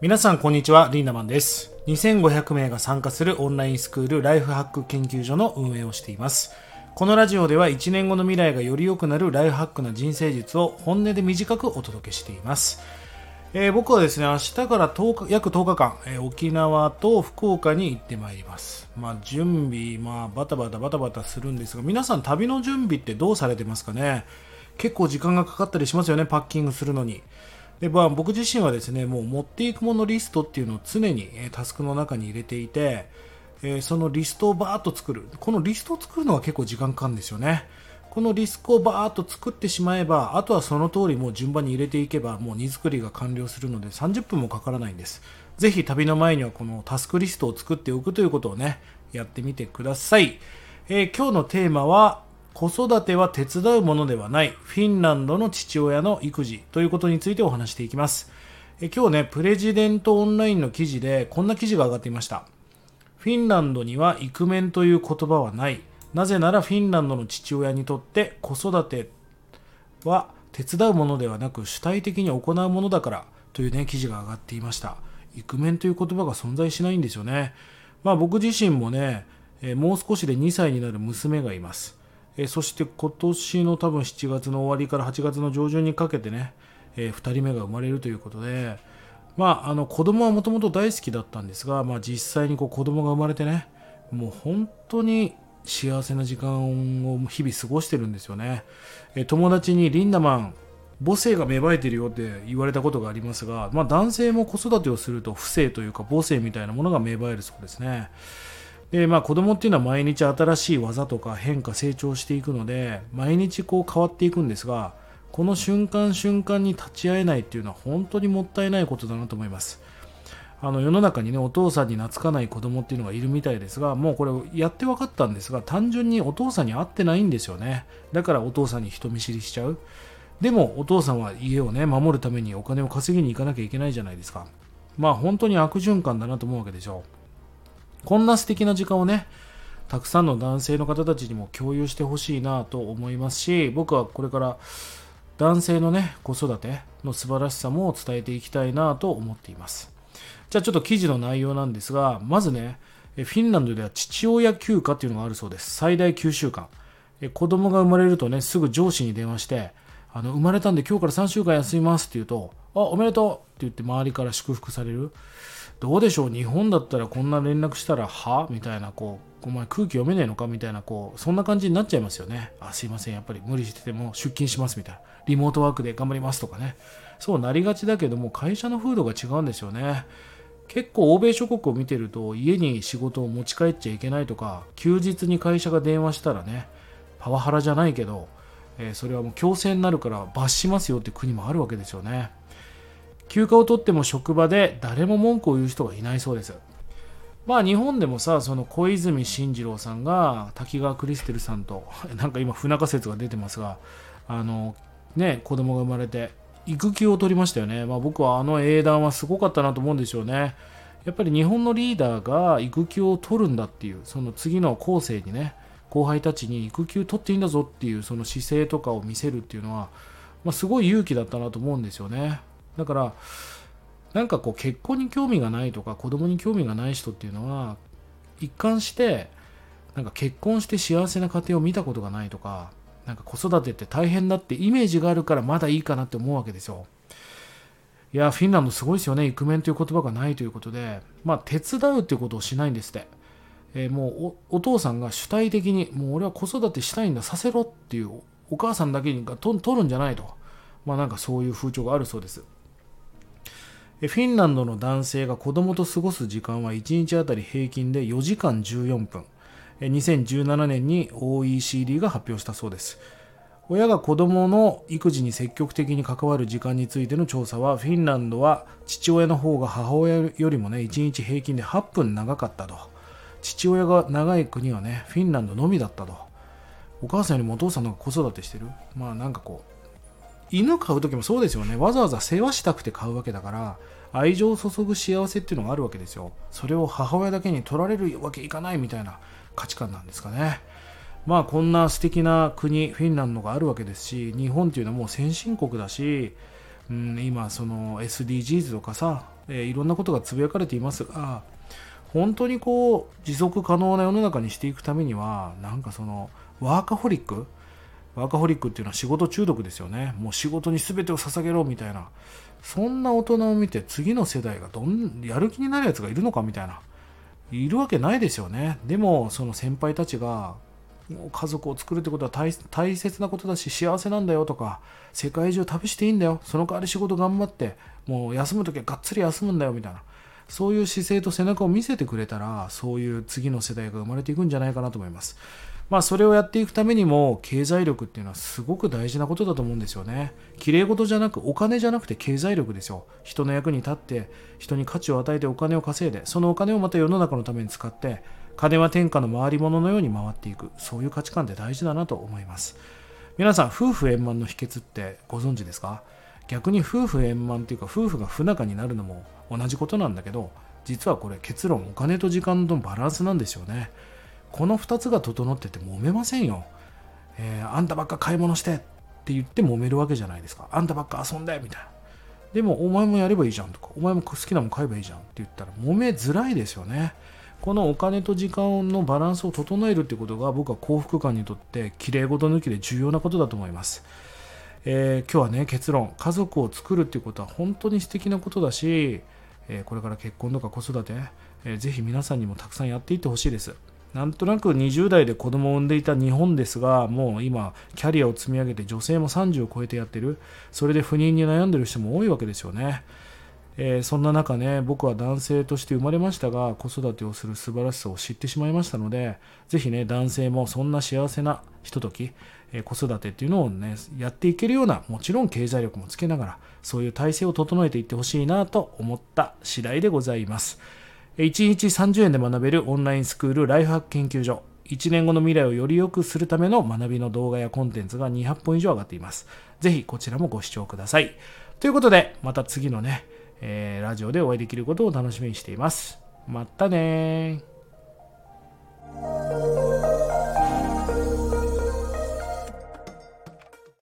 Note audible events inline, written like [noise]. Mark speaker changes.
Speaker 1: 皆さんこんにちは。リンダマンです。2500名が参加するオンラインスクールライフハック研究所の運営をしています。このラジオでは1年後の未来がより良くなるライフハックな人生術を本音で短くお届けしています。えー、僕はですね、明日から10日約10日間、えー、沖縄と福岡に行ってまいります。まあ、準備、まあ、バタバタバタバタするんですが、皆さん旅の準備ってどうされてますかね？結構時間がかかったりしますよね、パッキングするのに。で、まあ、僕自身はですね、もう持っていくものリストっていうのを常に、え、タスクの中に入れていて、えそのリストをバーッと作る。このリストを作るのは結構時間かかるんですよね。このリスクをバーッと作ってしまえば、あとはその通りもう順番に入れていけば、もう荷造りが完了するので30分もかからないんです。ぜひ旅の前にはこのタスクリストを作っておくということをね、やってみてください。えー、今日のテーマは、子育ては手伝うものではない、フィンランドの父親の育児ということについてお話していきます。え今日ね、プレジデントオンラインの記事でこんな記事が上がっていました。フィンランドにはイクメンという言葉はない。なぜならフィンランドの父親にとって子育ては手伝うものではなく主体的に行うものだからというね記事が上がっていましたイクメンという言葉が存在しないんですよねまあ僕自身もね、もう少しで2歳になる娘がいます、えそして今年の多分7月の終わりから8月の上旬にかけてね、え2人目が生まれるということでまああの子供はもともと大好きだったんですが、まあ、実際にこう子供が生まれてねもう本当に幸せな時間を日々過ごしてるんですよね。え友達にリンダマン、母性が芽生えてるよって言われたことがありますが、まあ、男性も子育てをすると不正というか母性みたいなものが芽生えるそうですね。でまあ、子供っていうのは毎日新しい技とか変化成長していくので毎日こう変わっていくんですがこの瞬間瞬間に立ち会えないっていうのは本当にもったいないことだなと思います。あの世の中にねお父さんに懐かない子供っていうのがいるみたいですがもうこれやって分かったんですが単純にお父さんに会ってないんですよね。だからお父さんに人見知りしちゃう。でもお父さんは家をね守るためにお金を稼ぎに行かなきゃいけないじゃないですか。まあ本当に悪循環だなと思うわけでしょう。こんな素敵な時間をねたくさんの男性の方たちにも共有してほしいなと思いますし僕はこれから男性のね子育ての素晴らしさも伝えていきたいなと思っていますじゃあちょっと記事の内容なんですが、まずね、フィンランドでは父親休暇っていうのがあるそうです。最大9週間。子供が生まれるとね、すぐ上司に電話して、あの生まれたんで今日から3週間休みますって言うと、あ、おめでとうって言って周りから祝福される。どうでしょう？日本だったらこんな連絡したら、は？みたいな、こう、お前空気読めねえのか？みたいな、こう、そんな感じになっちゃいますよね。あ、すいません、やっぱり無理してても出勤しますみたいな。リモートワークで頑張りますとかね。そうなりがちだけども、会社の風土が違うんですよね。結構欧米諸国を見てると家に仕事を持ち帰っちゃいけないとか休日に会社が電話したらねパワハラじゃないけど、えー、それはもう強制になるから罰しますよって国もあるわけですよね休暇を取っても職場で誰も文句を言う人がいないそうですまあ日本でもさその小泉進次郎さんが滝川クリステルさんと [laughs] なんか今不仲説が出てますがあのね子供が生まれて育休を取りましたよね。まあ、僕はあの英断はすごかったなと思うんですよね。やっぱり日本のリーダーが育休を取るんだっていう、その次の後世にね、後輩たちに育休取っていいんだぞっていうその姿勢とかを見せるっていうのは、まあ、すごい勇気だったなと思うんですよね。だから、なんかこう結婚に興味がないとか子供に興味がない人っていうのは、一貫して、なんか結婚して幸せな家庭を見たことがないとか、なんか子育てって大変だってイメージがあるからまだいいかなって思うわけですよ。いや、フィンランドすごいですよね。イクメンという言葉がないということで、まあ、手伝うっていうことをしないんですって。えー、もうお父さんが主体的に、もう俺は子育てしたいんだ、させろっていう、お母さんだけに取るんじゃないと。まあなんかそういう風潮があるそうです。フィンランドの男性が子供と過ごす時間は1日あたり平均で4時間14分。2017年に OECD が発表したそうです親が子供の育児に積極的に関わる時間についての調査はフィンランドは父親の方が母親よりもね1日平均で8分長かったと父親が長い国はねフィンランドのみだったと。お母さんよりもお父さんの方が子育てしてる。まあなんかこう犬飼う時もそうですよね。わざわざ世話したくて飼うわけだから愛情を注ぐ幸せっていうのがあるわけですよ。それを母親だけに取られるわけいかないみたいな価値観なんですかね。まあこんな素敵な国、フィンランドがあるわけですし、日本っていうのはもう先進国だし、うん、今その SDGs とかさ、えー、いろんなことがつぶやかれていますが本当にこう持続可能な世の中にしていくためにはなんかそのワーカホリック？ワーカホリックっていうのは仕事中毒ですよね。もう仕事に全てを捧げろみたいな。そんな大人を見て次の世代がどんやる気になるやつがいるのかみたいな。いるわけないですよね。でもその先輩たちが家族を作るってことは大切なことだし幸せなんだよとか世界中旅していいんだよ。その代わり仕事頑張ってもう休む時はがっつり休むんだよみたいな。そういう姿勢と背中を見せてくれたらそういう次の世代が生まれていくんじゃないかなと思います。まあそれをやっていくためにも経済力っていうのはすごく大事なことだと思うんですよね。綺麗事じゃなくお金じゃなくて経済力ですよ。人の役に立って人に価値を与えてお金を稼いでそのお金をまた世の中のために使って金は天下の回り物のように回っていく。そういう価値観って大事だなと思います。皆さん夫婦円満の秘訣ってご存知ですか？逆に夫婦円満っていうか夫婦が不仲になるのも同じことなんだけど実はこれ結論お金と時間のバランスなんですよね。この2つが整ってて揉めませんよ、えー、あんたばっか買い物してって言って揉めるわけじゃないですか。あんたばっか遊んでみたいな。でもお前もやればいいじゃんとか。お前も好きなもん買えばいいじゃんって言ったら揉めづらいですよね。このお金と時間のバランスを整えるってことが僕は幸福感にとってきれい事抜きで重要なことだと思います、えー、今日はね結論。家族を作るっていうことは本当に素敵なことだし、え、これから結婚とか子育て、えー、ぜひ皆さんにもたくさんやっていってほしいですなんとなく20代で子供を産んでいた日本ですが、もう今、キャリアを積み上げて女性も30を超えてやってる。それで不妊に悩んでる人も多いわけですよね。えー、そんな中ね、僕は男性として生まれましたが、子育てをする素晴らしさを知ってしまいましたので、ぜひね、男性もそんな幸せなひととき、子育てっていうのをね、やっていけるような、もちろん経済力もつけながら、そういう体制を整えていってほしいなと思った次第でございます。1日30円で学べるオンラインスクールライフハック研究所。1年後の未来をより良くするための学びの動画やコンテンツが200本以上上がっています。ぜひこちらもご視聴ください。ということで、また次のね、えー、ラジオでお会いできることを楽しみにしています。またね